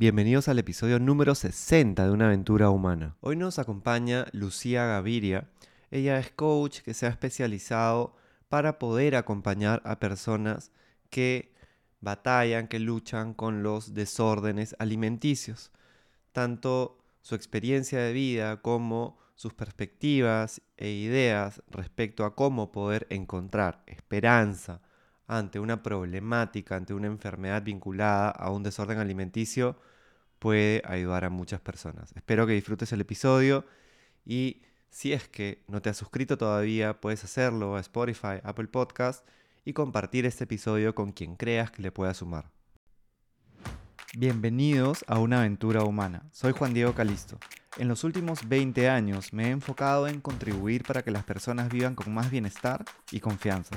Bienvenidos al episodio número 60 de Una aventura humana. Hoy nos acompaña Lucía Gaviria. Ella es coach que se ha especializado para poder acompañar a personas que batallan, que luchan con los desórdenes alimenticios. Tanto su experiencia de vida como sus perspectivas e ideas respecto a cómo poder encontrar esperanza ante una problemática, ante una enfermedad vinculada a un desorden alimenticio, puede ayudar a muchas personas. Espero que disfrutes el episodio y si es que no te has suscrito todavía, puedes hacerlo a Spotify, Apple Podcast y compartir este episodio con quien creas que le pueda sumar. Bienvenidos a una aventura humana. Soy Juan Diego Calisto. En los últimos 20 años me he enfocado en contribuir para que las personas vivan con más bienestar y confianza.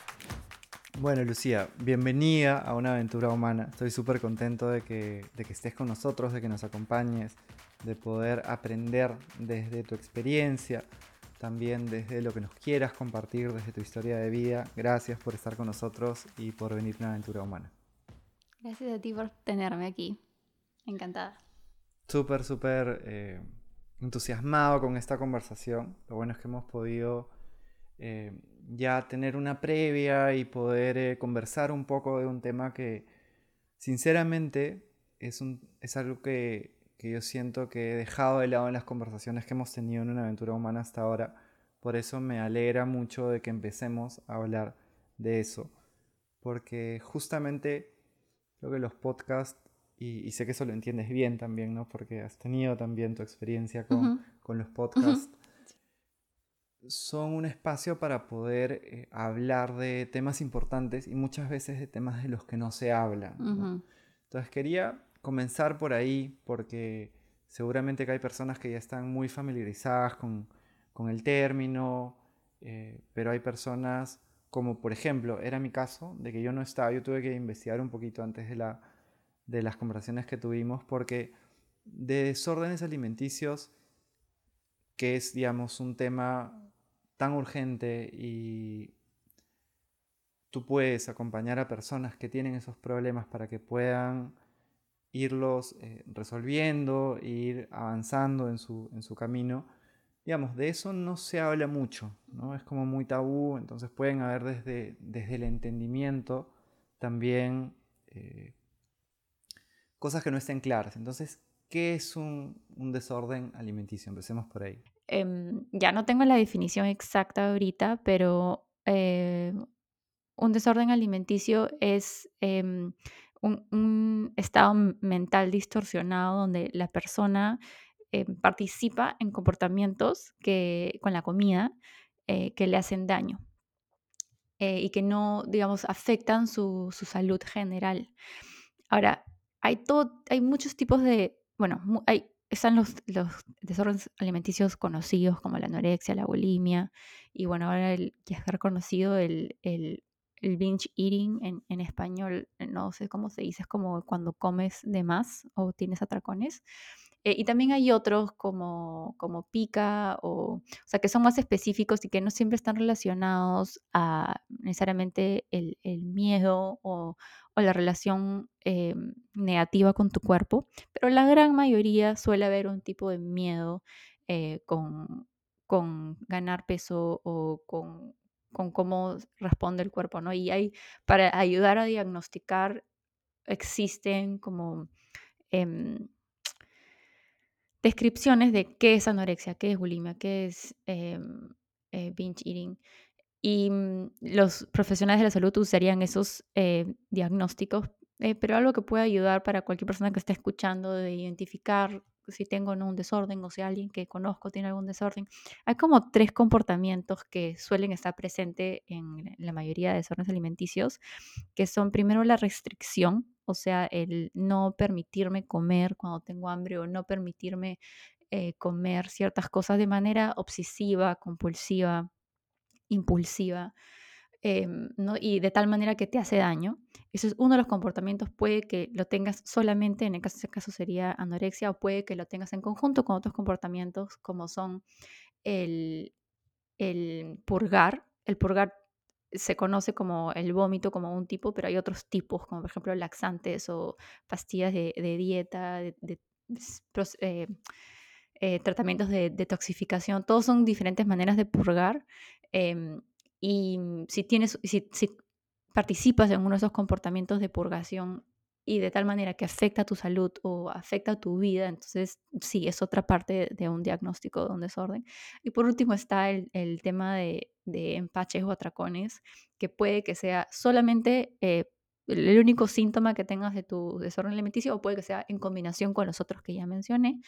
Bueno, Lucía, bienvenida a una aventura humana. Estoy súper contento de que, de que estés con nosotros, de que nos acompañes, de poder aprender desde tu experiencia, también desde lo que nos quieras compartir, desde tu historia de vida. Gracias por estar con nosotros y por venir a una aventura humana. Gracias a ti por tenerme aquí. Encantada. Súper, súper eh, entusiasmado con esta conversación. Lo bueno es que hemos podido eh, ya tener una previa y poder eh, conversar un poco de un tema que sinceramente es, un, es algo que, que, yo siento que he dejado de lado en las conversaciones que hemos tenido en una aventura humana hasta ahora. Por eso me alegra mucho de que empecemos a hablar de eso. Porque justamente creo que los podcasts, y, sé que eso lo entiendes bien también, ¿no? Porque has tenido también tu experiencia con, con los podcasts son un espacio para poder eh, hablar de temas importantes y muchas veces de temas de los que no se hablan. Entonces quería comenzar por ahí porque seguramente que hay personas que ya están muy familiarizadas con, el término, eh, pero hay personas como por ejemplo, era mi caso, de que yo no estaba, yo tuve que investigar un poquito antes de, la, de las conversaciones que tuvimos porque de desórdenes alimenticios que es, digamos, un tema tan urgente y tú puedes acompañar a personas que tienen esos problemas para que puedan irlos eh, resolviendo, ir avanzando en su, en su camino, digamos, de eso no se habla mucho, ¿no? Es como muy tabú, entonces pueden haber desde, desde el entendimiento también eh, cosas que no estén claras. Entonces, ¿qué es un, un desorden alimenticio? Empecemos por ahí. Em, ya no tengo la definición exacta ahorita, pero eh, un desorden alimenticio es em, un, estado mental distorsionado donde la persona em, participa en comportamientos que, con la comida eh, que le hacen daño eh, y que no, digamos, afectan su, su salud general. Ahora, hay, todo, hay muchos tipos de, bueno, hay están los, los, desórdenes alimenticios conocidos como la anorexia, la bulimia, y bueno, ahora el, que es reconocido el, el, el binge eating en, en, español, no sé cómo se dice, es como cuando comes de más o tienes atracones. Eh, y también hay otros como, como pica, o, o sea, que son más específicos y que no siempre están relacionados a necesariamente el, el miedo o, o, la relación eh, negativa con tu cuerpo, pero la gran mayoría suele haber un tipo de miedo eh, con, con ganar peso o con, con cómo responde el cuerpo, ¿no? Y hay, para ayudar a diagnosticar, existen como... Eh, descripciones de qué es anorexia, qué es bulimia, qué es em, eh, binge eating. Y mm, los profesionales de la salud usarían esos eh, diagnósticos, eh, pero algo que puede ayudar para cualquier persona que esté escuchando de identificar si tengo un desorden o si alguien que conozco tiene algún desorden. Hay como tres comportamientos que suelen estar presentes en la mayoría de desórdenes alimenticios, que son primero la restricción, o sea, el no permitirme comer cuando tengo hambre o no permitirme eh, comer ciertas cosas de manera obsesiva, compulsiva, impulsiva, em, y de tal manera que te hace daño. Eso es uno de los comportamientos. Puede que lo tengas solamente, en el caso, ese caso sería anorexia, o puede que lo tengas en conjunto con otros comportamientos como son el, el purgar. El purgar se conoce como el vómito como un tipo, pero hay otros tipos, como por ejemplo laxantes o pastillas de, dieta, de, eh, eh, tratamientos de detoxificación. Todos son diferentes maneras de purgar. Em, y si, tienes, si, si participas en uno de esos comportamientos de purgación y de tal manera que afecta a tu salud o afecta a tu vida, entonces sí, es otra parte de un diagnóstico de un desorden. Y por último está el, tema de, de, empaches o atracones, que puede que sea solamente eh, el único síntoma que tengas de tu desorden alimenticio o puede que sea en combinación con los otros que ya mencioné,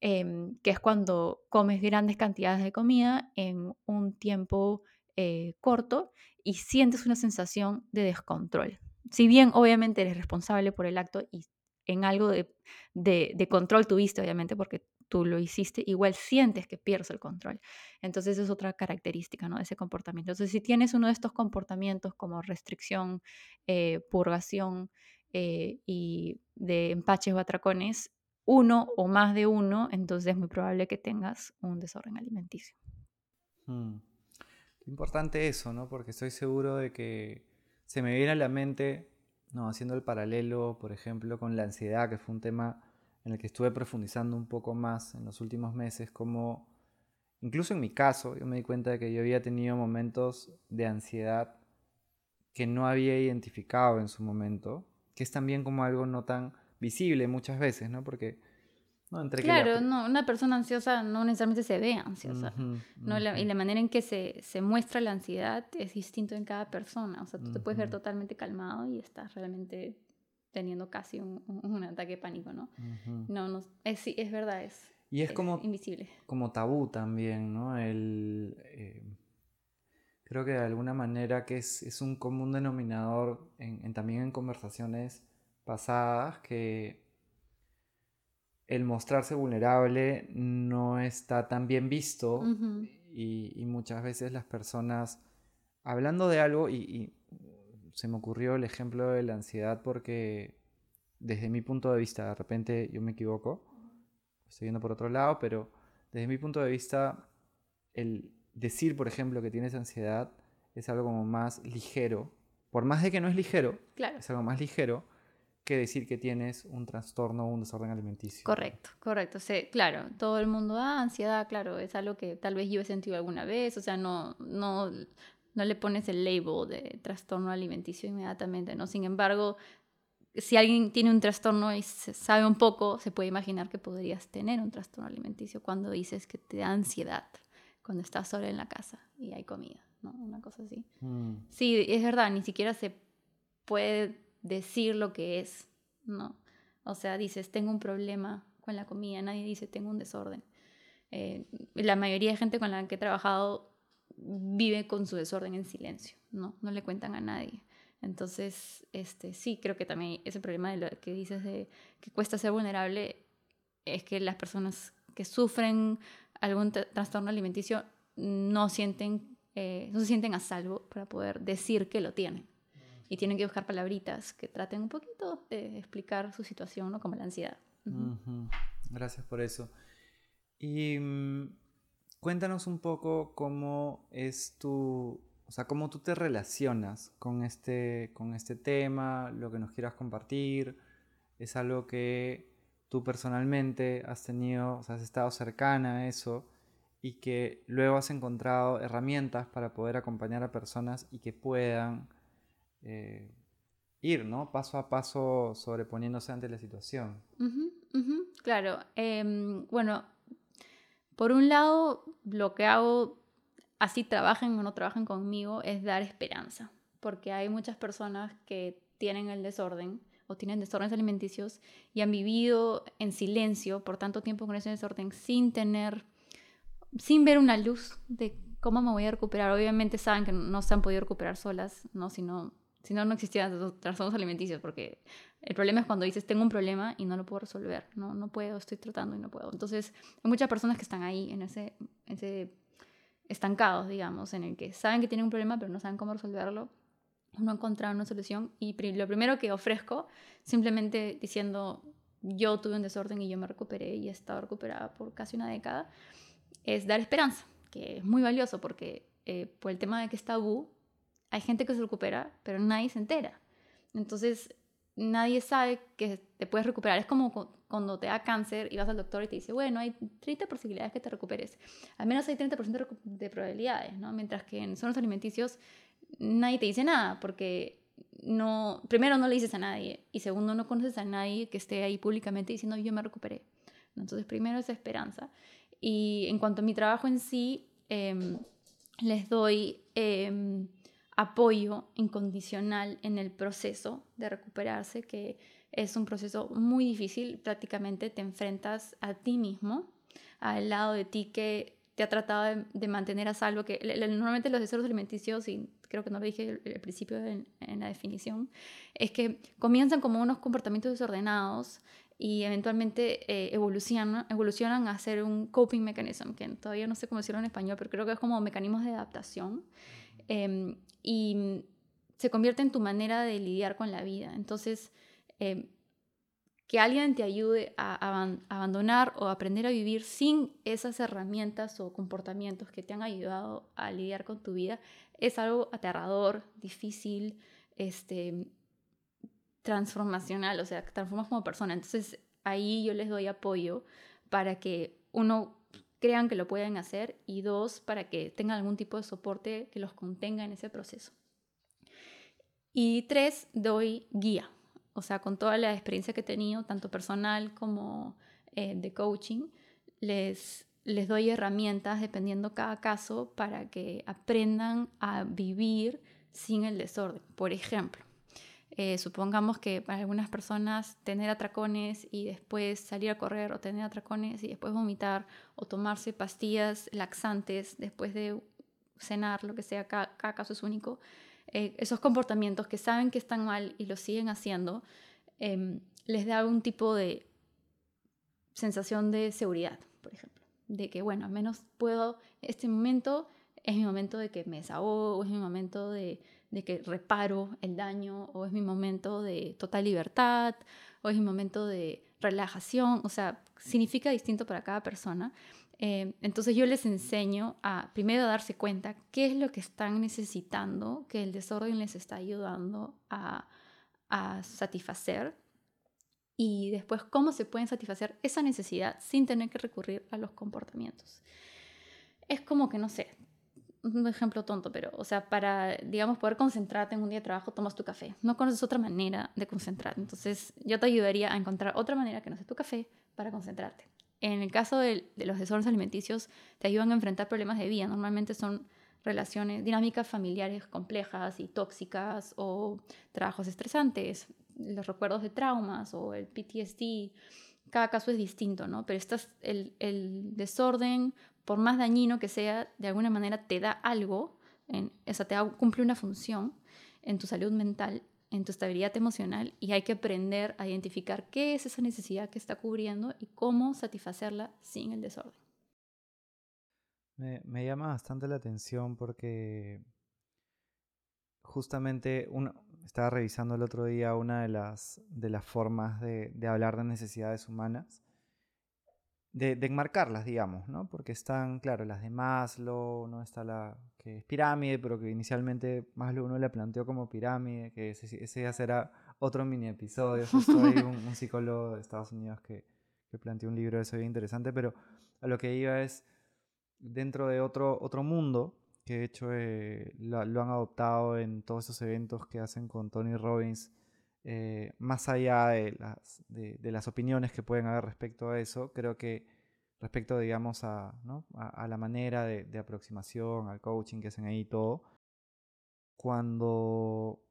em, que es cuando comes grandes cantidades de comida en un tiempo eh, corto y sientes una sensación de descontrol si bien obviamente eres responsable por el acto y en algo de, control tuviste, obviamente, porque tú lo hiciste, igual sientes que pierdes el control. Entonces es otra característica ¿no? de ese comportamiento. Entonces si tienes uno de estos comportamientos como restricción, eh, purgación eh, y de empaches o atracones, uno o más de uno, entonces es muy probable que tengas un desorden alimenticio. Hmm. Importante eso, ¿no? Porque estoy seguro de que se me viene a la mente, no, haciendo el paralelo, por ejemplo, con la ansiedad, que fue un tema en el que estuve profundizando un poco más en los últimos meses, como incluso en mi caso, yo me di cuenta de que yo había tenido momentos de ansiedad que no había identificado en su momento, que es también como algo no tan visible muchas veces, ¿no? Porque claro, no, una persona ansiosa no necesariamente se ve ansiosa. no, y la manera en que se, se, muestra la ansiedad es distinto en cada persona. O sea, tú te puedes ver totalmente calmado y estás realmente teniendo casi un, un ataque de pánico, ¿no? No, no, es, es verdad, es, y es, como, invisible. Como tabú también, ¿no? El, eh, creo que de alguna manera que es, es un común denominador en, también en conversaciones pasadas que el mostrarse vulnerable no está tan bien visto y, muchas veces las personas, hablando de algo, y, se me ocurrió el ejemplo de la ansiedad porque desde mi punto de vista, de repente yo me equivoco, estoy yendo por otro lado, pero desde mi punto de vista, el decir, por ejemplo, que tienes ansiedad es algo como más ligero, por más de que no es ligero, es algo más ligero que decir que tienes un trastorno o un desorden alimenticio. Correcto, correcto. Sí, claro, todo el mundo, ah, ansiedad, claro, es algo que tal vez yo he sentido alguna vez, o sea, no, no, no le pones el label de trastorno alimenticio inmediatamente, ¿no? Sin embargo, si alguien tiene un trastorno y se sabe un poco, se puede imaginar que podrías tener un trastorno alimenticio cuando dices que te da ansiedad, cuando estás sola en la casa y hay comida, ¿no? Una cosa así. Mm. Sí, es verdad, ni siquiera se puede decir lo que es, ¿no? O sea, dices, tengo un problema con la comida, nadie dice, tengo un desorden. Eh, la mayoría de gente con la que he trabajado vive con su desorden en silencio, ¿no? No le cuentan a nadie. Entonces, este, sí, creo que también ese problema de lo que dices de que cuesta ser vulnerable es que las personas que sufren algún trastorno alimenticio no sienten, eh, no se sienten a salvo para poder decir que lo tienen y tienen que buscar palabritas que traten un poquito de explicar su situación, ¿no? Como la ansiedad. Gracias por eso. Y mm, cuéntanos un poco cómo es tu, o sea, cómo tú te relacionas con este, con este tema, lo que nos quieras compartir. Es algo que tú personalmente has tenido, o sea, has estado cercana a eso y que luego has encontrado herramientas para poder acompañar a personas y que puedan eh, ir, ¿no? Paso a paso sobreponiéndose ante la situación. claro. Em, bueno, por un lado, lo que hago, así trabajen o no trabajen conmigo, es dar esperanza, porque hay muchas personas que tienen el desorden o tienen desórdenes alimenticios y han vivido en silencio por tanto tiempo con ese desorden sin tener, sin ver una luz de cómo me voy a recuperar. Obviamente saben que no se han podido recuperar solas, ¿no? sino Si no, no existían trastornos alimenticios, porque el problema es cuando dices, tengo un problema y no lo puedo resolver, no, no puedo, estoy tratando y no puedo. Entonces, hay muchas personas que están ahí, en ese, ese estancados, digamos, en el que saben que tienen un problema, pero no saben cómo resolverlo, no encontrar una solución. Y lo primero que ofrezco, simplemente diciendo, yo tuve un desorden y yo me recuperé y he estado recuperada por casi una década, es dar esperanza, que es muy valioso porque eh, por el tema de que es tabú, hay gente que se recupera, pero nadie se entera. Entonces, nadie sabe que te puedes recuperar. Es como cuando te da cáncer y vas al doctor y te dice, bueno, hay 30 posibilidades que te recuperes. Al menos hay 30% de probabilidades, ¿no? Mientras que en zonas alimenticios nadie te dice nada porque no, primero no le dices a nadie y segundo no conoces a nadie que esté ahí públicamente diciendo yo me recuperé. Entonces primero es esperanza. Y en cuanto a mi trabajo en sí, em, les doy em, apoyo incondicional en el proceso de recuperarse, que es un proceso muy difícil, prácticamente te enfrentas a ti mismo, al lado de ti que te ha tratado de, mantener a salvo, que normalmente los deseos alimenticios, y creo que no lo dije al principio en, la definición, es que comienzan como unos comportamientos desordenados y eventualmente eh, evolucionan, evolucionan a ser un coping mechanism, que todavía no sé cómo decirlo en español, pero creo que es como mecanismos de adaptación. Em, y se convierte en tu manera de lidiar con la vida. Entonces, em, que alguien te ayude a, abandonar o aprender a vivir sin esas herramientas o comportamientos que te han ayudado a lidiar con tu vida es algo aterrador, difícil, este, transformacional, o sea, transformas como persona. Entonces ahí yo les doy apoyo para que uno crean que lo pueden hacer y dos, para que tengan algún tipo de soporte que los contenga en ese proceso. Y tres, doy guía o sea, con toda la experiencia que he tenido, tanto personal como eh, de coaching, les, les doy herramientas dependiendo cada caso para que aprendan a vivir sin el desorden. Por ejemplo, eh, supongamos que para algunas personas tener atracones y después salir a correr o tener atracones y después vomitar o tomarse pastillas laxantes después de cenar, lo que sea, cada caso es único, eh, esos comportamientos que saben que están mal y lo siguen haciendo, em, les da algún tipo de sensación de seguridad, por ejemplo. De que, bueno, al menos puedo, este momento es mi momento de que me desahogo, es mi momento de, de que reparo el daño, o es mi momento de total libertad, o es mi momento de relajación, o sea, significa distinto para cada persona. Eh, entonces yo les enseño a primero a darse cuenta qué es lo que están necesitando, que el desorden les está ayudando a, a satisfacer y después cómo se pueden satisfacer esa necesidad sin tener que recurrir a los comportamientos. Es como que, no sé, un ejemplo tonto, pero, o sea, para, digamos, poder concentrarte en un día de trabajo, tomas tu café. No conoces otra manera de concentrar. Entonces, yo te ayudaría a encontrar otra manera que no sea tu café para concentrarte. En el caso de, los desórdenes alimenticios, te ayudan a enfrentar problemas de vida. Normalmente son relaciones, dinámicas familiares complejas y tóxicas o trabajos estresantes, los recuerdos de traumas o el PTSD. Cada caso es distinto, ¿no? Pero estás, el, el desorden, por más dañino que sea, de alguna manera te da algo, en, o sea, te cumple una función en tu salud mental en tu estabilidad emocional y hay que aprender a identificar qué es esa necesidad que está cubriendo y cómo satisfacerla sin el desorden. Me, llama bastante la atención porque justamente uno, estaba revisando el otro día una de las, de las formas de, hablar de necesidades humanas de, enmarcarlas, digamos, ¿no? Porque están, claro, las de Maslow, ¿no? Está la que es pirámide, pero que inicialmente Maslow uno la planteó como pirámide, que ese, ese será otro mini episodio. Soy un, un, psicólogo de Estados Unidos que, que planteó un libro de eso bien interesante, pero a lo que iba es dentro de otro, otro mundo, que de hecho eh, lo, han adoptado en todos esos eventos que hacen con Tony Robbins, eh, más allá de las, opiniones que pueden haber respecto a eso, creo que respecto, digamos, a, la manera de, de, aproximación, al coaching que hacen ahí todo, cuando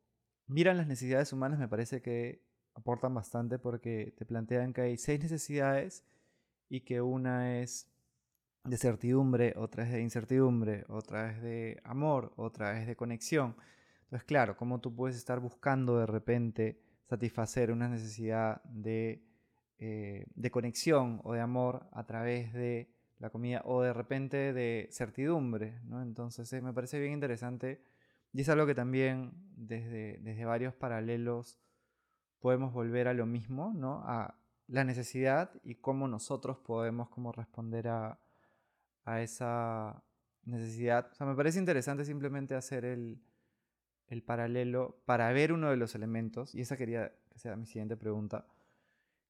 miran las necesidades humanas me parece que aportan bastante porque te plantean que hay seis necesidades y que una es de certidumbre, otra es de incertidumbre, otra es de amor, otra es de conexión. Entonces, claro, cómo tú puedes estar buscando de repente satisfacer una necesidad de, eh, de conexión o de amor a través de la comida o de repente de certidumbre, ¿no? Entonces eh, me parece bien interesante y es algo que también desde, desde varios paralelos podemos volver a lo mismo, ¿no? A la necesidad y cómo nosotros podemos como responder a, a esa necesidad. O sea, me parece interesante simplemente hacer el, el paralelo para ver uno de los elementos, y esa quería que sea mi siguiente pregunta.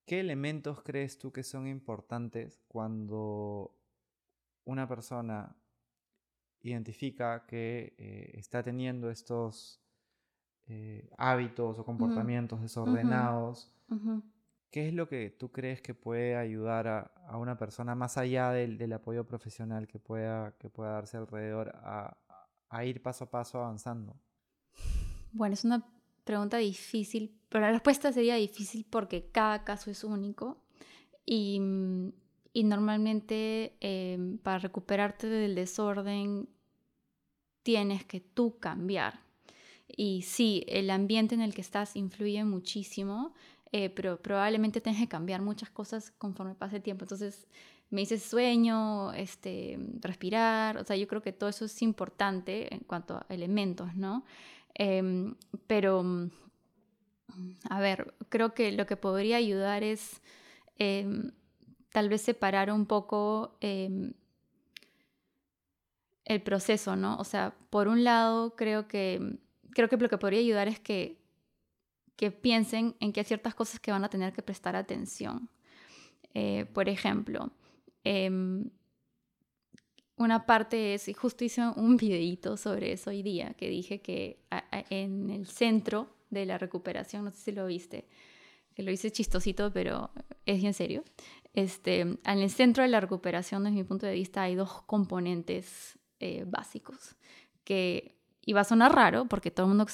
¿Qué elementos crees tú que son importantes cuando una persona identifica que eh, está teniendo estos eh, hábitos o comportamientos desordenados? ¿Qué es lo que tú crees que puede ayudar a, una persona más allá del, apoyo profesional que pueda, darse alrededor a, ir paso a paso avanzando? Bueno, es una pregunta difícil, pero la respuesta sería difícil porque cada caso es único y, y normalmente em, para recuperarte del desorden tienes que tú cambiar. Y sí, el ambiente en el que estás influye muchísimo, eh, pero probablemente tengas que cambiar muchas cosas conforme pase el tiempo. Entonces, me dices sueño, este, respirar, o sea, yo creo que todo eso es importante en cuanto a elementos, ¿no? Em, pero, mm, a ver, creo que lo que podría ayudar es em, tal vez separar un poco em, el proceso, ¿no? O sea, por un lado, creo que, creo que lo que podría ayudar es que, que piensen en que hay ciertas cosas que van a tener que prestar atención. Eh, por ejemplo, una parte es, y justo hice un videito sobre eso hoy día, que dije que en el centro de la recuperación, no sé si lo viste, que lo hice chistosito, pero es en serio. Este, en el centro de la recuperación, desde mi punto de vista, hay dos componentes eh, básicos, que y va a sonar raro porque todo el mundo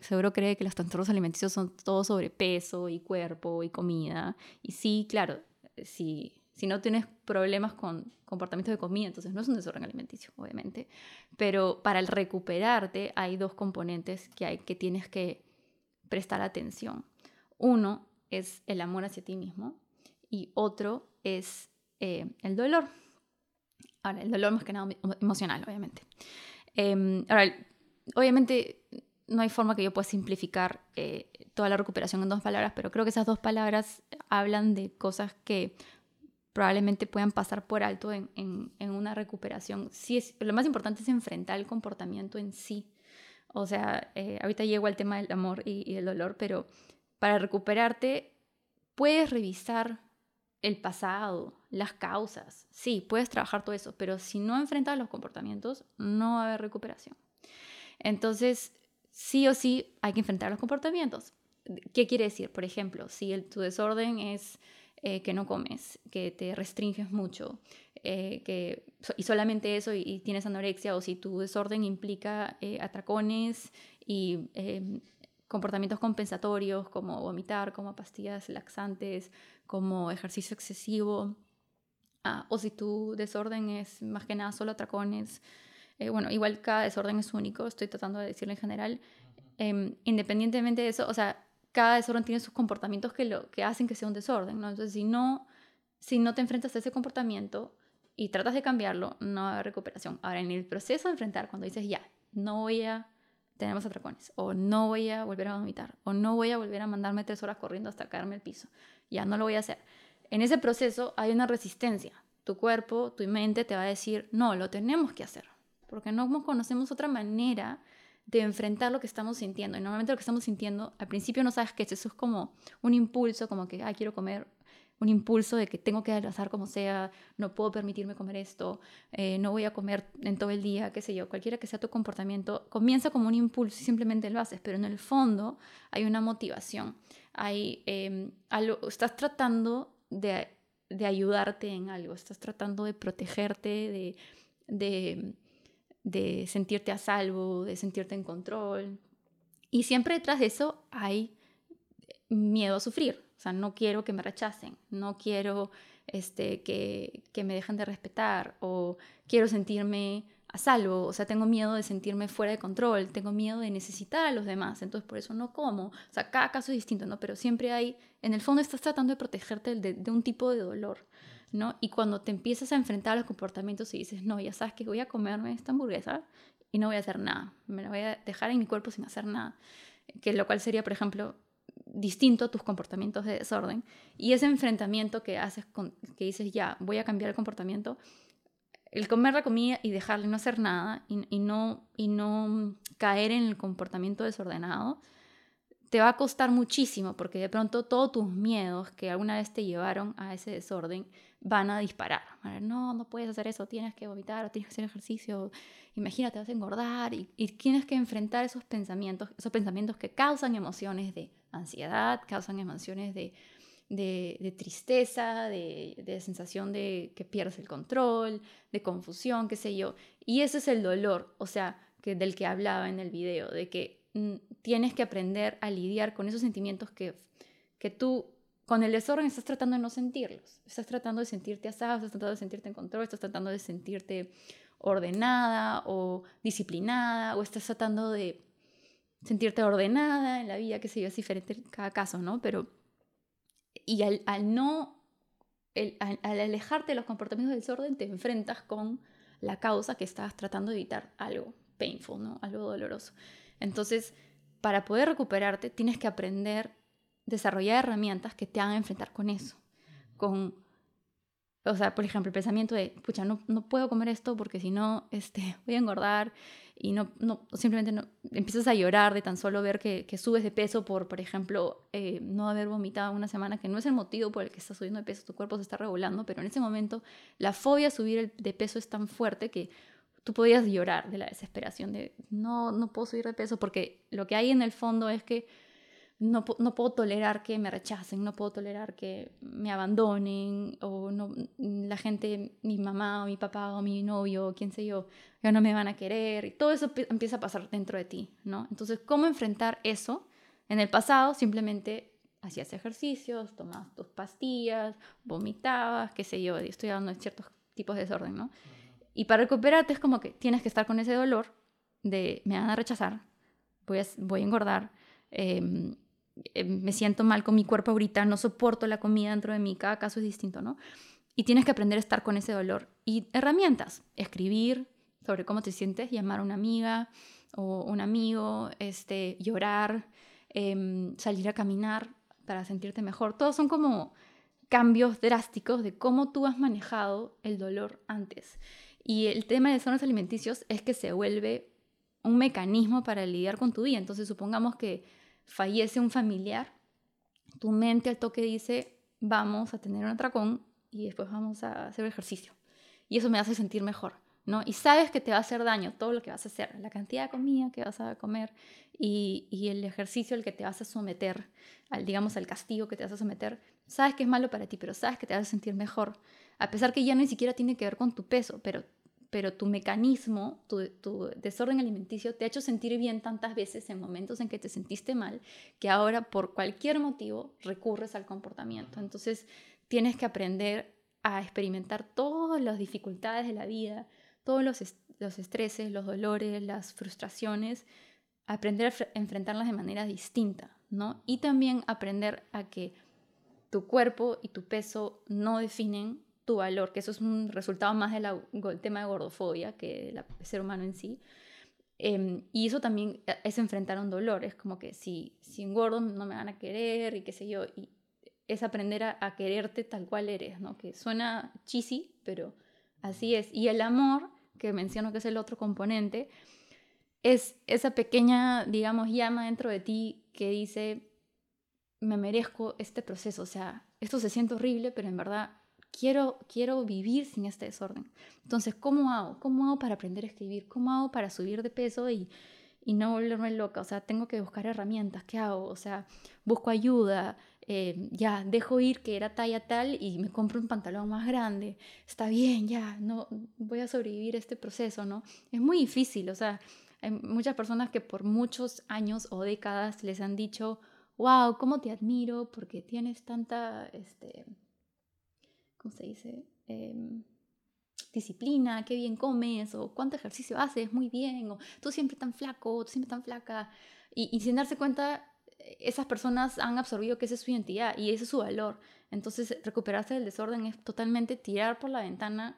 seguro cree que los trastornos alimenticios son todo sobre peso y cuerpo y comida. Y sí, claro, sí, si no tienes problemas con comportamientos de comida, entonces no es un desorden alimenticio, obviamente. Pero para el recuperarte hay dos componentes que, hay, que tienes que prestar atención. Uno es el amor hacia ti mismo y otro es eh, el dolor. Ahora, el dolor más que nada emocional, obviamente. Em, ahora, obviamente no hay forma que yo pueda simplificar eh, toda la recuperación en dos palabras, pero creo que esas dos palabras hablan de cosas que probablemente puedan pasar por alto en, una recuperación. Sí lo más importante es enfrentar el comportamiento en sí. O sea, eh, ahorita llego al tema del amor y, del dolor, pero para recuperarte puedes revisar el pasado, las causas. Sí, puedes trabajar todo eso, pero si no enfrentas los comportamientos, no va a haber recuperación. Entonces, sí o sí hay que enfrentar los comportamientos. ¿Qué quiere decir? Por ejemplo, si tu desorden es eh, que no comes, que te restringes mucho, eh, que, y solamente eso y, tienes anorexia, o si tu desorden implica eh, atracones y em, comportamientos compensatorios como vomitar, como pastillas laxantes, como ejercicio excesivo, ah, o si tu desorden es más que nada solo atracones, bueno, igual cada desorden es único, estoy tratando de decirlo en general, em, independientemente de eso, o sea, cada desorden tiene sus comportamientos que, lo, que hacen que sea un desorden, ¿no? Entonces, si no, si no te enfrentas a ese comportamiento y tratas de cambiarlo, no haber recuperación. Ahora, en el proceso de enfrentar, cuando dices, ya, no voy a tener más atracones, o no voy a volver a vomitar, o no voy a volver a mandarme tres horas corriendo hasta caerme al piso, ya no lo voy a hacer. En ese proceso hay una resistencia. Tu cuerpo, tu mente te va a decir, no, lo tenemos que hacer, porque no conocemos otra manera de enfrentar lo que estamos sintiendo. Y normalmente lo que estamos sintiendo, al principio no sabes qué es, eso es como un impulso, como que, ah, quiero comer, un impulso de que tengo que adelgazar como sea, no puedo permitirme comer esto, eh, no voy a comer en todo el día, qué sé yo, cualquiera que sea tu comportamiento, comienza como un impulso y simplemente lo haces, pero en el fondo hay una motivación, hay em, algo, estás tratando de, de, ayudarte en algo, estás tratando de protegerte, de, de de sentirte a salvo, de sentirte en control. Y siempre detrás de eso hay miedo a sufrir. O sea, no quiero que me rechacen, no quiero este, que, que me dejen de respetar o quiero sentirme a salvo, o sea, tengo miedo de sentirme fuera de control, tengo miedo de necesitar a los demás, entonces por eso no como. O sea, cada caso es distinto, ¿no? Pero siempre hay, en el fondo estás tratando de protegerte de, un tipo de dolor, ¿no? Y cuando te empiezas a enfrentar a los comportamientos y dices, no, ya sabes que voy a comerme esta hamburguesa y no voy a hacer nada, me la voy a dejar en mi cuerpo sin hacer nada, que lo cual sería, por ejemplo, distinto a tus comportamientos de desorden. Y ese enfrentamiento que haces, con, que dices, ya, voy a cambiar el comportamiento, el comer la comida y dejarle no hacer nada y, no, y no caer en el comportamiento desordenado, te va a costar muchísimo porque de pronto todos tus miedos que alguna vez te llevaron a ese desorden van a disparar. No, no puedes hacer eso, tienes que vomitar, tienes que hacer ejercicio, imagínate, vas a engordar y, tienes que enfrentar esos pensamientos, esos pensamientos que causan emociones de ansiedad, causan emociones de de, tristeza, de, sensación de que pierdes el control, de confusión, qué sé yo. Y ese es el dolor, o sea, del que hablaba en el video, de que mm, tienes que aprender a lidiar con esos sentimientos que, que tú con el desorden estás tratando de no sentirlos. Estás tratando de sentirte asado, estás tratando de sentirte en control, estás tratando de sentirte ordenada o disciplinada, o estás tratando de sentirte ordenada en la vida, qué sé yo, es diferente en cada caso, ¿no? Pero y al, no, al, alejarte de los comportamientos del desorden, te enfrentas con la causa que estás tratando de evitar, algo painful, ¿no? Algo doloroso. Entonces, para poder recuperarte, tienes que aprender, desarrollar herramientas que te hagan enfrentar con eso. Con, o sea, por ejemplo, el pensamiento de, pucha, no, no puedo comer esto porque si no, este, voy a engordar y no, no simplemente no, empiezas a llorar de tan solo ver que, que subes de peso por, por ejemplo, eh, no haber vomitado una semana, que no es el motivo por el que estás subiendo de peso, tu cuerpo se está regulando, pero en ese momento la fobia a subir de peso es tan fuerte que tú podías llorar de la desesperación de, no, no puedo subir de peso, porque lo que hay en el fondo es que no, no, puedo tolerar que me rechacen, no puedo tolerar que me abandonen, o no, la gente, mi mamá o mi papá o mi novio, o quién sé yo, ya no me van a querer, y todo eso empieza a pasar dentro de ti, ¿no? Entonces, ¿cómo enfrentar eso? En el pasado simplemente hacías ejercicios, tomabas tus pastillas, vomitabas, qué sé yo, estoy hablando de ciertos tipos de desorden, ¿no? Y para recuperarte es como que tienes que estar con ese dolor de me van a rechazar, voy a, voy a engordar, eh, eh, me siento mal con mi cuerpo ahorita, no soporto la comida dentro de mí, cada caso es distinto, ¿no? Y tienes que aprender a estar con ese dolor. Y herramientas, escribir sobre cómo te sientes, llamar a una amiga o un amigo, este, llorar, em, salir a caminar para sentirte mejor. Todos son como cambios drásticos de cómo tú has manejado el dolor antes. Y el tema de zonas alimenticios es que se vuelve un mecanismo para lidiar con tu vida. Entonces, supongamos que fallece un familiar, tu mente al toque dice, vamos a tener un atracón y después vamos a hacer ejercicio. Y eso me hace sentir mejor, ¿no? Y sabes que te va a hacer daño todo lo que vas a hacer, la cantidad de comida que vas a comer y, el ejercicio al que te vas a someter, al, digamos, al castigo que te vas a someter. Sabes que es malo para ti, pero sabes que te vas a sentir mejor. A pesar que ya ni siquiera tiene que ver con tu peso, pero pero tu mecanismo, tu, desorden alimenticio te ha hecho sentir bien tantas veces en momentos en que te sentiste mal, que ahora por cualquier motivo recurres al comportamiento. Entonces tienes que aprender a experimentar todas las dificultades de la vida, todos los, los estreses, los dolores, las frustraciones, aprender a enfrentarlas de manera distinta, ¿no? Y también aprender a que tu cuerpo y tu peso no definen tu valor, que eso es un resultado más del tema de gordofobia que del ser humano en sí. Em, y eso también e, es enfrentar un dolor, es como que si, si engordo no me van a querer y qué sé yo, y es aprender a, quererte tal cual eres, ¿no? Que suena cheesy, pero así es. Y el amor, que menciono que es el otro componente, es esa pequeña, digamos, llama dentro de ti que dice, me merezco este proceso, o sea, esto se siente horrible, pero en verdad quiero, quiero vivir sin este desorden. Entonces, ¿cómo hago? ¿Cómo hago para aprender a escribir? ¿Cómo hago para subir de peso y, y no volverme loca? O sea, tengo que buscar herramientas. ¿Qué hago? O sea, busco ayuda. Eh, ya, dejo ir que era talla tal y me compro un pantalón más grande. Está bien, ya, no voy a sobrevivir este proceso, ¿no? Es muy difícil, o sea, hay muchas personas que por muchos años o décadas les han dicho, wow, cómo te admiro porque tienes tanta, este, ¿cómo se dice? Em, disciplina, qué bien comes, o cuánto ejercicio haces, muy bien, o tú siempre tan flaco, tú siempre tan flaca. Y, y sin darse cuenta, esas personas han absorbido que esa es su identidad y ese es su valor. Entonces, recuperarse del desorden es totalmente tirar por la ventana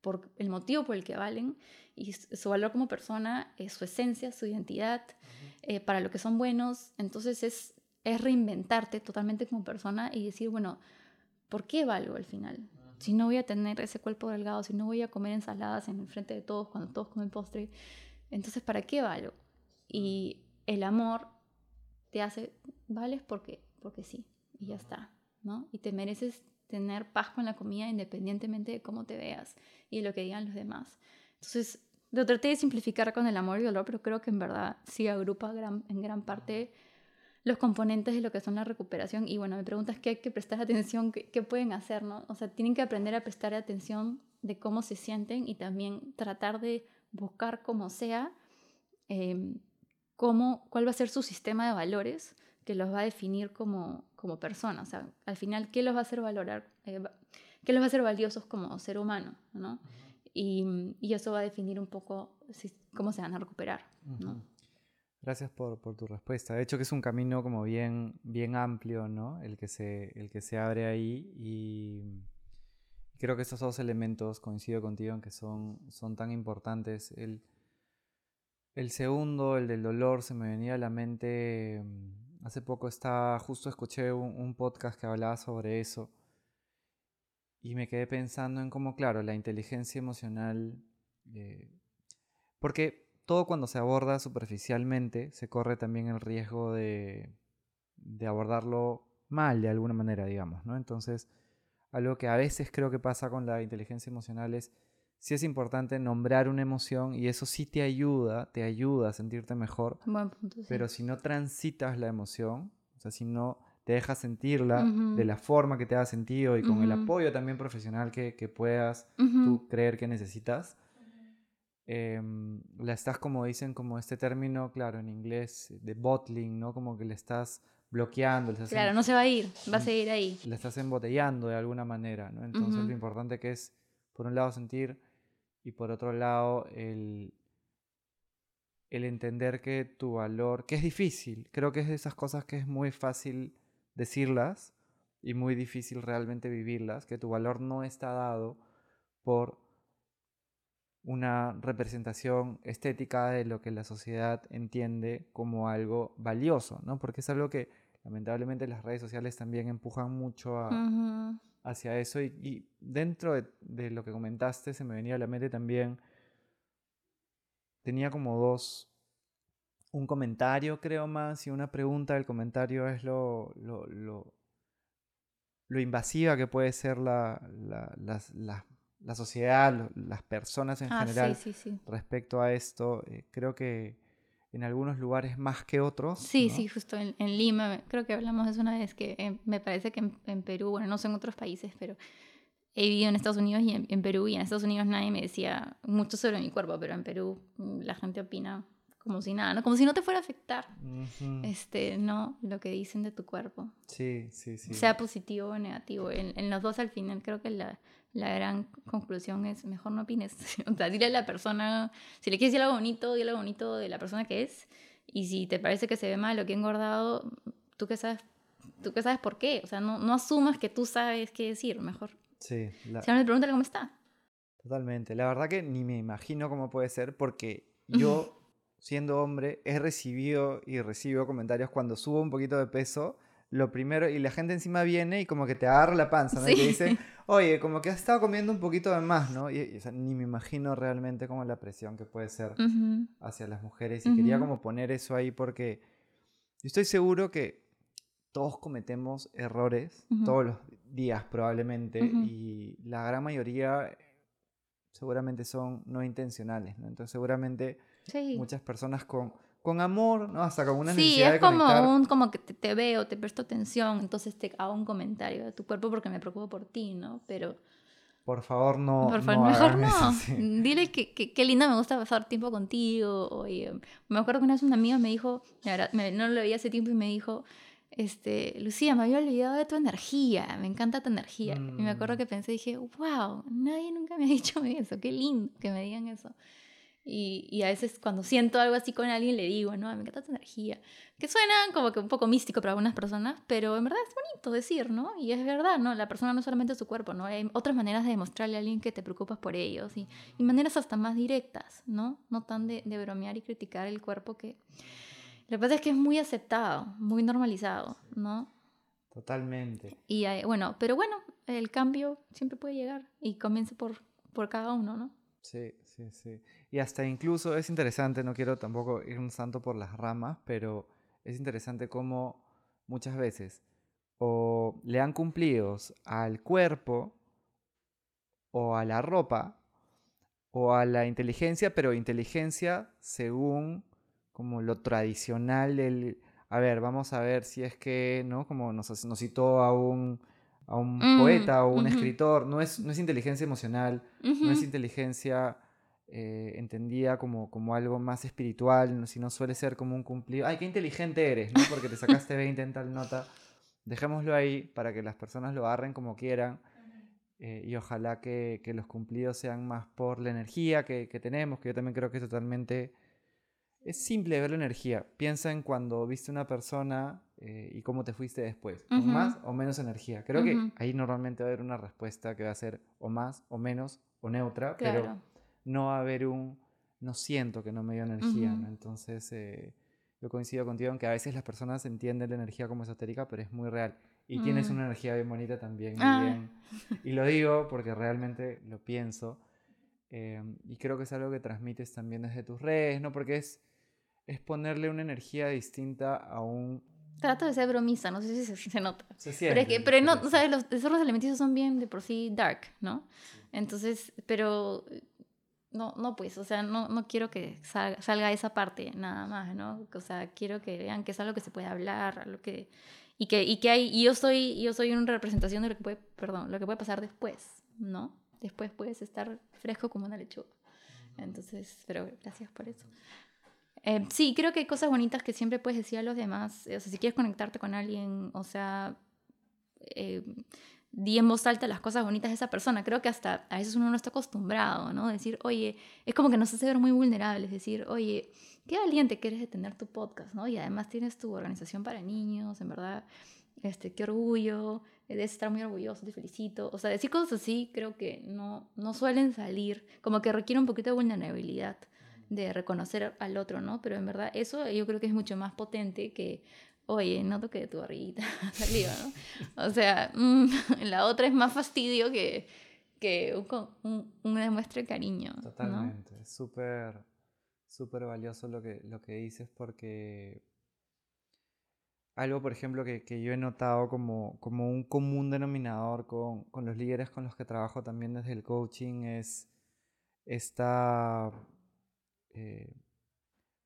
por el motivo por el que valen y su valor como persona, es su esencia, su identidad, eh, para lo que son buenos. Entonces, es, es reinventarte totalmente como persona y decir, bueno, ¿por qué valgo al final? Si no voy a tener ese cuerpo delgado, si no voy a comer ensaladas en el frente de todos cuando todos comen postre, entonces ¿para qué valgo? Y el amor te hace, vales porque, porque sí, y ya está. ¿no? Y te mereces tener paz con la comida independientemente de cómo te veas y de lo que digan los demás. Entonces, lo traté de simplificar con el amor y dolor, pero creo que en verdad sí agrupa en gran parte los componentes de lo que son la recuperación. Y bueno, me preguntas qué hay que prestar atención, qué, pueden hacer, ¿no? O sea, tienen que aprender a prestar atención de cómo se sienten y también tratar de buscar como sea em, cómo, cuál va a ser su sistema de valores que los va a definir como, como personas. O sea, al final, ¿qué los va a hacer valorar? Eh, ¿Qué los va a hacer valiosos como ser humano? ¿no? Y, y, eso va a definir un poco cómo se van a recuperar. ¿no? Gracias por, tu respuesta. De hecho, que es un camino como bien, bien amplio, ¿no? El que se, el que se abre ahí y creo que estos dos elementos, coincido contigo, en que son, son tan importantes. El, el segundo, el del dolor, se me venía a la mente Hace poco estaba, justo escuché un, podcast que hablaba sobre eso y me quedé pensando en cómo, claro, la inteligencia emocional, eh, porque todo cuando se aborda superficialmente se corre también el riesgo de, de abordarlo mal de alguna manera, digamos, ¿no? Entonces, algo que a veces creo que pasa con la inteligencia emocional es sí es importante nombrar una emoción y eso sí te ayuda, te ayuda a sentirte mejor. Pero si no transitas la emoción, o sea, si no te dejas sentirla de la forma que te ha sentido y con el apoyo también profesional que, que puedas tú creer que necesitas, em, la estás como dicen, como este término, claro, en inglés, de bottling, ¿no? Como que le estás bloqueando. claro, no se va a ir, va a seguir ahí. Le estás embotellando de alguna manera, ¿no? Entonces lo importante que es, por un lado, sentir y por otro lado el, el entender que tu valor, que es difícil, creo que es de esas cosas que es muy fácil decirlas y muy difícil realmente vivirlas, que tu valor no está dado por una representación estética de lo que la sociedad entiende como algo valioso, ¿no? Porque es algo que lamentablemente las redes sociales también empujan mucho a, hacia eso. Y, dentro de, lo que comentaste, se me venía a la mente también, tenía como dos, un comentario creo más y una pregunta. El comentario es lo, lo, lo, invasiva que puede ser la, la, sociedad, las personas en ah, general respecto a esto. Eh, creo que en algunos lugares más que otros. Sí, sí, justo en, Lima, creo que hablamos de eso una vez, que eh, me parece que en, Perú, bueno, no sé en otros países, pero he vivido en Estados Unidos y en, Perú, y en Estados Unidos nadie me decía mucho sobre mi cuerpo, pero en Perú mm, la gente opina como si nada, ¿no? Como si no te fuera a afectar, este, ¿no? Lo que dicen de tu cuerpo. Sí, sí, sí. Sea positivo o negativo. En, en los dos al final creo que la, la gran conclusión es mejor no opines. o sea, dile a la persona, si le quieres decir algo bonito, dile algo bonito de la persona que es. Y si te parece que se ve mal o que ha engordado, tú que sabes, tú que sabes por qué. O sea, no, no asumas que tú sabes qué decir, mejor. Sí. La... Si no, pregúntale cómo está. Totalmente. La verdad que ni me imagino cómo puede ser porque yo, siendo hombre, he recibido y recibo comentarios cuando subo un poquito de peso lo primero, y la gente encima viene y como que te agarra la panza, ¿no? Y te dice, oye, como que has estado comiendo un poquito de más, ¿no? Y, ni me imagino realmente como la presión que puede ser hacia las mujeres. Y quería como poner eso ahí porque estoy seguro que todos cometemos errores todos los días probablemente y la gran mayoría seguramente son no intencionales, ¿no? Entonces seguramente muchas personas con con amor, ¿no? Hasta con una sí, es como un, como que te, veo, te presto atención, entonces te hago un comentario de tu cuerpo porque me preocupo por ti, ¿no? Pero... Por favor, no. Por favor, mejor no. Dile que, qué linda me gusta pasar tiempo contigo. Oye, me acuerdo que una vez un amigo me dijo, la verdad, no lo veía hace tiempo y me dijo, este, Lucía, me había olvidado de tu energía, me encanta tu energía. Y me acuerdo mm. que pensé, dije, wow, nadie nunca me ha dicho eso, qué lindo que me digan eso. Y, y, a veces cuando siento algo así con alguien le digo, no, me encanta tu energía. Que suena como que un poco místico para algunas personas, pero en verdad es bonito decir, ¿no? Y es verdad, ¿no? La persona no es solamente su cuerpo, ¿no? Hay otras maneras de demostrarle a alguien que te preocupas por ellos y, y maneras hasta más directas, ¿no? No tan de, de bromear y criticar el cuerpo que... Lo que pasa es que es muy aceptado, muy normalizado, ¿no? Totalmente. Y bueno, pero bueno, el cambio siempre puede llegar y comienza por, por cada uno, ¿no? Sí, sí, sí. Y hasta incluso es interesante, no quiero tampoco ir un santo por las ramas, pero es interesante cómo muchas veces o le dan cumplidos al cuerpo o a la ropa o a la inteligencia, pero inteligencia según como lo tradicional del... A ver, vamos a ver si es que, ¿no? Como nos, citó a un, a un mm, poeta o un escritor, no es, no es inteligencia emocional, no es inteligencia eh, entendía como, como algo más espiritual, si no suele ser como un cumplido. ¡Ay, qué inteligente eres! ¿no? Porque te sacaste 20 en tal nota. Dejémoslo ahí para que las personas lo agarren como quieran. Eh, y ojalá que, que, los cumplidos sean más por la energía que, que, tenemos, que yo también creo que es totalmente... Es simple ver la energía. Piensa en cuando viste una persona eh, y cómo te fuiste después. ¿Con más o menos energía? Creo que ahí normalmente va a haber una respuesta que va a ser o más o menos o neutra, pero no va a haber un, no siento que no me dio energía, Entonces, eh, yo coincido contigo en que a veces las personas entienden la energía como esotérica, pero es muy real. Y tienes mm. una energía bien bonita también, muy ah. bien. Y lo digo porque realmente lo pienso. Em, y creo que es algo que transmites también desde tus redes, ¿no? Porque es, es ponerle una energía distinta a un... Trato de ser bromista, no sé si se, nota. Se siente, pero es que, pero no, ¿sabes? Los tesoros alimenticios son bien de por sí dark, ¿no? Entonces, pero no, no pues, o sea, no, no quiero que salga, esa parte nada más, ¿no? O sea, quiero que vean que es algo que se puede hablar, algo que, y que, y que hay, y yo soy, yo soy una representación de lo que puede, perdón, lo que puede pasar después, ¿no? Después puedes estar fresco como una lechuga. Entonces, pero gracias por eso. Eh, sí, creo que hay cosas bonitas que siempre puedes decir a los demás. O sea, si quieres conectarte con alguien, o sea, eh, di en voz alta las cosas bonitas de esa persona. Creo que hasta a veces uno no está acostumbrado, ¿no? Decir, oye, es como que nos hace ver muy vulnerables. Decir, oye, qué valiente que eres de tener tu podcast, ¿no? Y además tienes tu organización para niños, en verdad, este, qué orgullo, debes estar muy orgulloso, te felicito. O sea, decir cosas así creo que no, no suelen salir, como que requiere un poquito de vulnerabilidad de reconocer al otro, ¿no? Pero en verdad eso yo creo que es mucho más potente que oye, no toque tu barriguita saliva, ¿no? O sea, mm, la otra es más fastidio que, que un, un, demuestre de cariño. Totalmente, es súper, súper valioso lo que, lo que dices porque algo, por ejemplo, que, que yo he notado como, como, un común denominador con, con, los líderes con los que trabajo también desde el coaching es esta... Eh,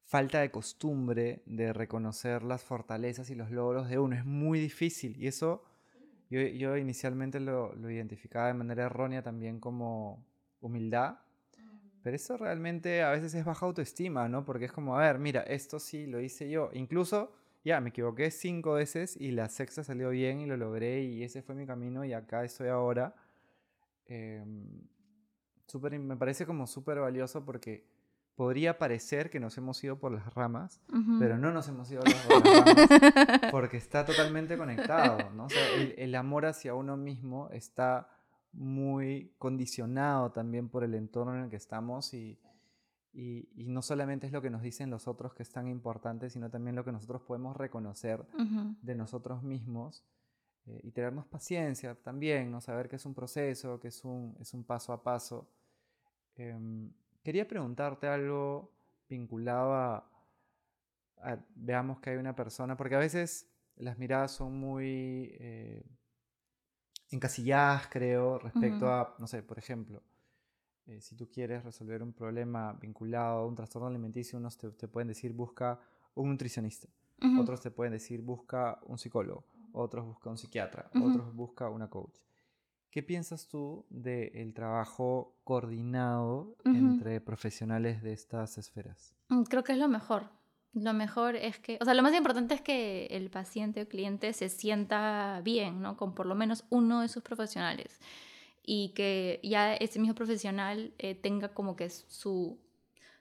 falta de costumbre de reconocer las fortalezas y los logros de uno. Es muy difícil y eso yo, yo inicialmente lo, lo, identificaba de manera errónea también como humildad, pero eso realmente a veces es baja autoestima, ¿no? Porque es como, a ver, mira, esto sí lo hice yo. Incluso, ya, me equivoqué cinco veces y la sexta salió bien y lo logré y ese fue mi camino y acá estoy ahora. Em, super, me parece como súper valioso porque podría parecer que nos hemos ido por las ramas, pero no nos hemos ido por las ramas porque está totalmente conectado, ¿no? O sea, el, amor hacia uno mismo está muy condicionado también por el entorno en el que estamos y, y, no solamente es lo que nos dicen los otros que es tan importante, sino también lo que nosotros podemos reconocer de nosotros mismos eh, y tenernos paciencia también, ¿no? Saber que es un proceso, que es un, es un paso a paso. Em, Quería preguntarte algo vinculado a, veamos que hay una persona, porque a veces las miradas son muy eh, encasilladas, creo, respecto a, no sé, por ejemplo, eh, si tú quieres resolver un problema vinculado a un trastorno alimenticio, unos te, pueden decir busca un nutricionista, otros te pueden decir busca un psicólogo, otros busca un psiquiatra, otros busca una coach. ¿Qué piensas tú del trabajo coordinado entre profesionales de estas esferas? Mm, creo que es lo mejor. Lo mejor es que, o sea, lo más importante es que el paciente o cliente se sienta bien, ¿no? Con por lo menos uno de sus profesionales y que ya ese mismo profesional eh, tenga como que su,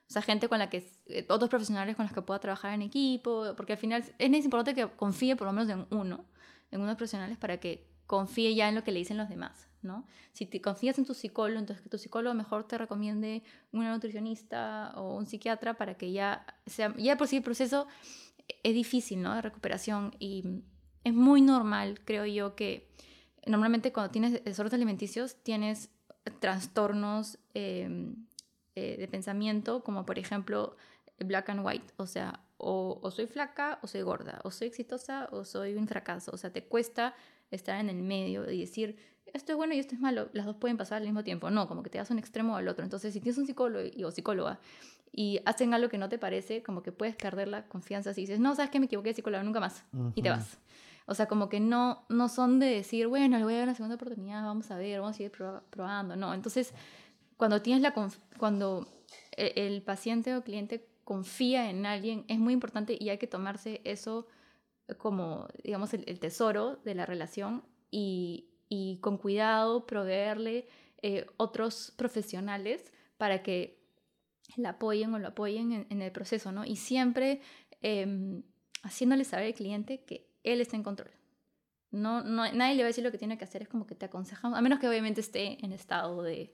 o sea, gente con la que, eh, otros profesionales con los que pueda trabajar en equipo, porque al final es importante que confíe por lo menos en uno, en unos profesionales para que confíe ya en lo que le dicen los demás, ¿no? Si te confías en tu psicólogo, entonces que tu psicólogo mejor te recomiende una nutricionista o un psiquiatra para que ya sea, ya por sí el proceso es difícil, ¿no? De recuperación y es muy normal, creo yo, que normalmente cuando tienes desórdenes alimenticios tienes trastornos em, eh, de pensamiento, como por ejemplo black and white, o sea, o, soy flaca o soy gorda, o soy exitosa o soy un fracaso, o sea, te cuesta estar en el medio y decir, esto es bueno y esto es malo, las dos pueden pasar al mismo tiempo, no, como que te das un extremo al otro, entonces si tienes un psicólogo o psicóloga y hacen algo que no te parece, como que puedes perder la confianza si dices, no, sabes que me equivoqué de psicóloga nunca más, y te vas. O sea, como que no, no son de decir, bueno, le voy a dar una segunda oportunidad, vamos a ver, vamos a seguir probando. No, entonces, cuando tienes la cuando e, el paciente o cliente confía en alguien, es muy importante y hay que tomarse eso como, digamos, el, tesoro de la relación y, y con cuidado proveerle eh, otros profesionales para que la apoyen o lo apoyen en, el proceso, ¿no? Y siempre eh, haciéndole saber al cliente que él está en control. No, no, nadie le va a decir lo que tiene que hacer, es como que te aconsejamos, a menos que obviamente esté en estado de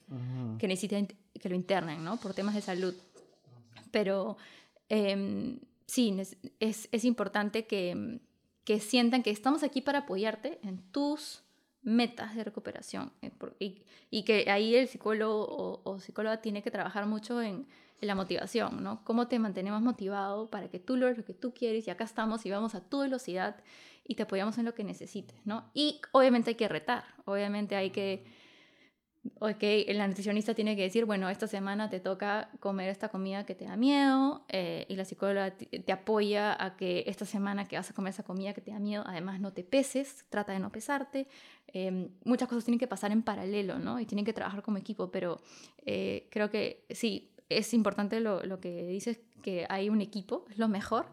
que necesite que lo internen, ¿no? Por temas de salud. Pero em, sí, es, es importante que, que, sientan que estamos aquí para apoyarte en tus metas de recuperación eh, y, que ahí el psicólogo o, psicóloga tiene que trabajar mucho en, en, la motivación, ¿no? Cómo te mantenemos motivado para que tú logres lo que tú quieres y acá estamos y vamos a tu velocidad y te apoyamos en lo que necesites, ¿no? Y obviamente hay que retar, obviamente hay que, ok, la nutricionista tiene que decir, bueno, esta semana te toca comer esta comida que te da miedo eh, y la psicóloga te, apoya a que esta semana que vas a comer esa comida que te da miedo, además no te peses, trata de no pesarte. Em, muchas cosas tienen que pasar en paralelo, ¿no? Y tienen que trabajar como equipo, pero eh, creo que sí, es importante lo, lo que dices, que hay un equipo, es lo mejor,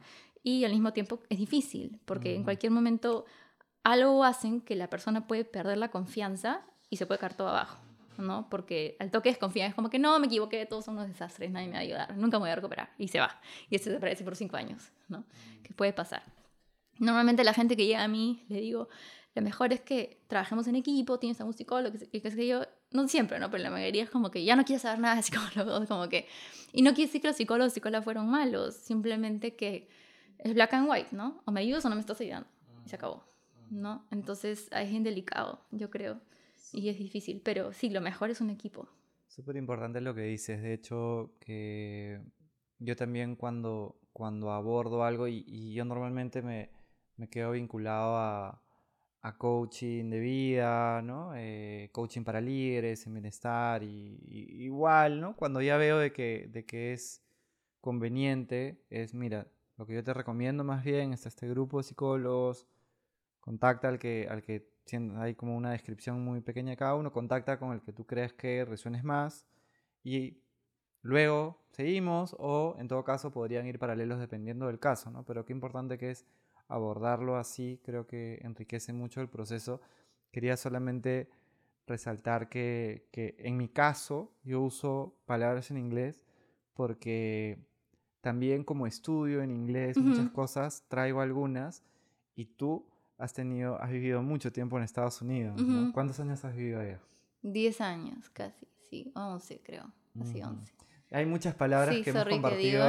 y al mismo tiempo es difícil, porque en cualquier momento algo hacen que la persona puede perder la confianza y se puede caer todo abajo, ¿no? Porque al toque desconfía, es como que no, me equivoqué, todos son unos desastres, nadie me va a ayudar, nunca me voy a recuperar, y se va, y este desaparece por cinco años, ¿no? Que puede pasar. Normalmente la gente que llega a mí, le digo, lo mejor es que trabajemos en equipo, tienes a un psicólogo, que, que yo, no siempre, ¿no? Pero la mayoría es como que ya no quiero saber nada de psicólogos, como que, y no quiere decir que los psicólogos psicólogas fueron malos, simplemente que es black and white, ¿no? O me ayudas o no me estás ayudando. Y se acabó, ¿no? Entonces es bien delicado, yo creo. Y es difícil, pero sí, lo mejor es un equipo. Súper importante lo que dices. De hecho, que yo también cuando, cuando abordo algo, y, yo normalmente me, me, quedo vinculado a, a coaching de vida, ¿no? Eh, coaching para líderes, en bienestar, y, y, igual, ¿no? Cuando ya veo de que, de que es conveniente, es, mira, lo que yo te recomiendo más bien es este grupo de psicólogos, contacta al que, al que hay como una descripción muy pequeña de cada uno, contacta con el que tú crees que resuenes más y luego seguimos o en todo caso podrían ir paralelos dependiendo del caso, ¿no? Pero qué importante que es abordarlo así, creo que enriquece mucho el proceso. Quería solamente resaltar que, que en mi caso yo uso palabras en inglés porque también como estudio en inglés, muchas cosas, traigo algunas y tú has tenido, has vivido mucho tiempo en Estados Unidos, ¿Cuántos años has vivido allá? Diez años casi, sí, once creo, así once. Hay muchas palabras que hemos compartido.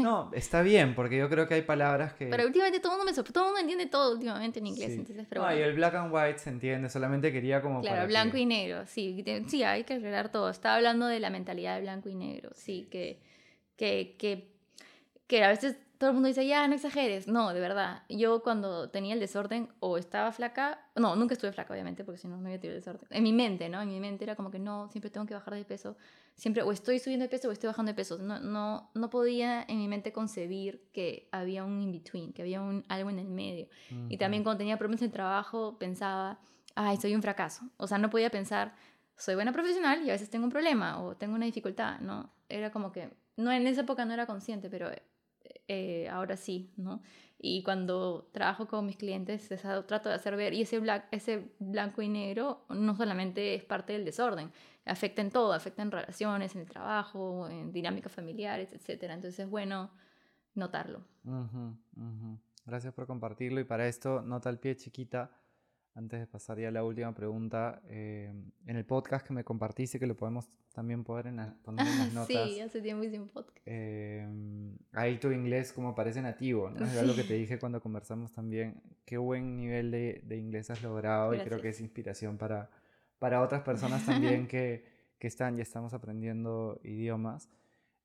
no, está bien, porque yo creo que hay palabras que... Pero últimamente todo el mundo me todo el mundo entiende todo últimamente en inglés, entonces, pero No, y el black and white se entiende, solamente quería como Claro, blanco y negro, sí, sí, hay que aclarar todo. Estaba hablando de la mentalidad de blanco y negro, sí, que, que, que que a veces todo el mundo dice, ya, no exageres. No, de verdad. Yo cuando tenía el desorden o estaba flaca, no, nunca estuve flaca, obviamente, porque si no, no había tenido desorden. En mi mente, ¿no? En mi mente era como que no, siempre tengo que bajar de peso. Siempre o estoy subiendo de peso o estoy bajando de peso. No, no, no podía en mi mente concebir que había un in-between, que había un, algo en el medio. Y también cuando tenía problemas en el trabajo, pensaba, ay, soy un fracaso. O sea, no podía pensar, soy buena profesional y a veces tengo un problema o tengo una dificultad, ¿no? Era como que, no, en esa época no era consciente, pero eh, ahora sí, ¿no? Y cuando trabajo con mis clientes, trato de hacer ver, y ese, ese blanco y negro no solamente es parte del desorden, afecta en todo, afecta en relaciones, en el trabajo, en dinámicas familiares, etc. Entonces es bueno notarlo. Gracias por compartirlo y para esto, nota al pie chiquita antes de pasar ya a la última pregunta, eh, en el podcast que me compartiste, que lo podemos también poner en, poner en las notas. sí, hace tiempo hice un podcast. Eh, ahí tu inglés como parece nativo, ¿no? Es lo que te dije cuando conversamos también. Qué buen nivel de, de inglés has logrado y creo que es inspiración para, para otras personas también que, que están y estamos aprendiendo idiomas.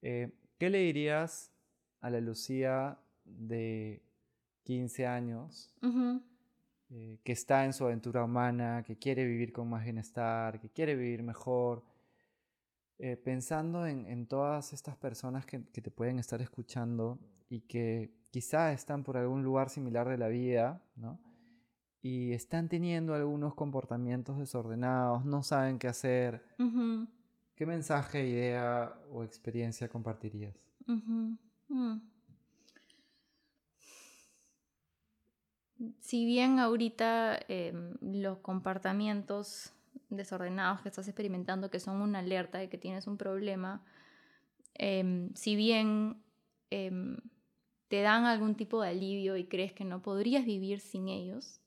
Eh, ¿Qué le dirías a la Lucía de 15 años? Eh, que está en su aventura humana, que quiere vivir con más bienestar, que quiere vivir mejor, eh, pensando en, todas estas personas que, te pueden estar escuchando y que quizá están por algún lugar similar de la vida, ¿no? Y están teniendo algunos comportamientos desordenados, no saben qué hacer. ¿Qué mensaje, idea o experiencia compartirías? Mm si bien ahorita em, los comportamientos desordenados que estás experimentando, que son una alerta de que tienes un problema, em, si bien em, te dan algún tipo de alivio y crees que no podrías vivir sin ellos,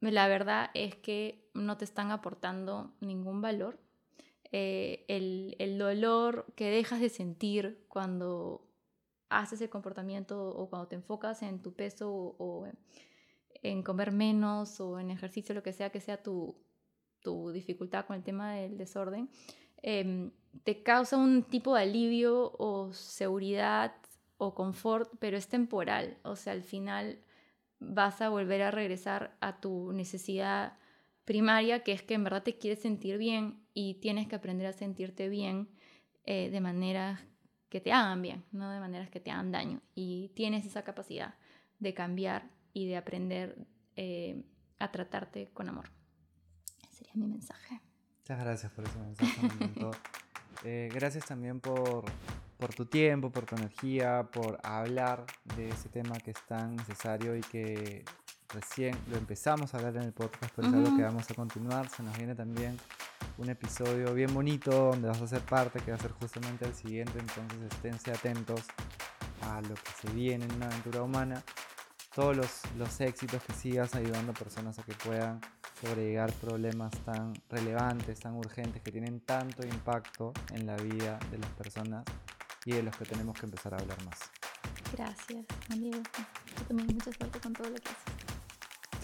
la verdad es que no te están aportando ningún valor. Eh, el, el dolor que dejas de sentir cuando haces el comportamiento o cuando te enfocas en tu peso o, en comer menos o en ejercicio, lo que sea que sea tu, tu dificultad con el tema del desorden, em, te causa un tipo de alivio o seguridad o confort, pero es temporal. O sea, al final vas a volver a regresar a tu necesidad primaria, que es que en verdad te quieres sentir bien y tienes que aprender a sentirte bien eh, de manera que te hagan bien, no de maneras que te hagan daño. Y tienes esa capacidad de cambiar y de aprender eh, a tratarte con amor. sería mi mensaje. Muchas gracias por ese mensaje. Eh, gracias también por, por tu tiempo, por tu energía, por hablar de ese tema que es tan necesario y que recién lo empezamos a hablar en el podcast, pero es algo que vamos a continuar. Se nos viene también un episodio bien bonito donde vas a ser parte, que va a ser justamente el siguiente, entonces esténse atentos a lo que se viene en una aventura humana, todos los, los éxitos que sigas ayudando a personas a que puedan sobrellevar problemas tan relevantes, tan urgentes, que tienen tanto impacto en la vida de las personas y de los que tenemos que empezar a hablar más. Gracias, amigo. Yo también mucha suerte con todo lo que haces.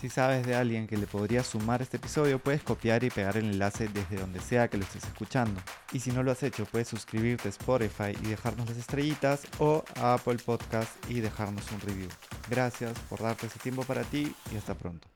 Si sabes de alguien que le podría sumar este episodio, puedes copiar y pegar el enlace desde donde sea que lo estés escuchando. Y si no lo has hecho, puedes suscribirte a Spotify y dejarnos las estrellitas o a Apple Podcast y dejarnos un review. Gracias por darte ese tiempo para ti y hasta pronto.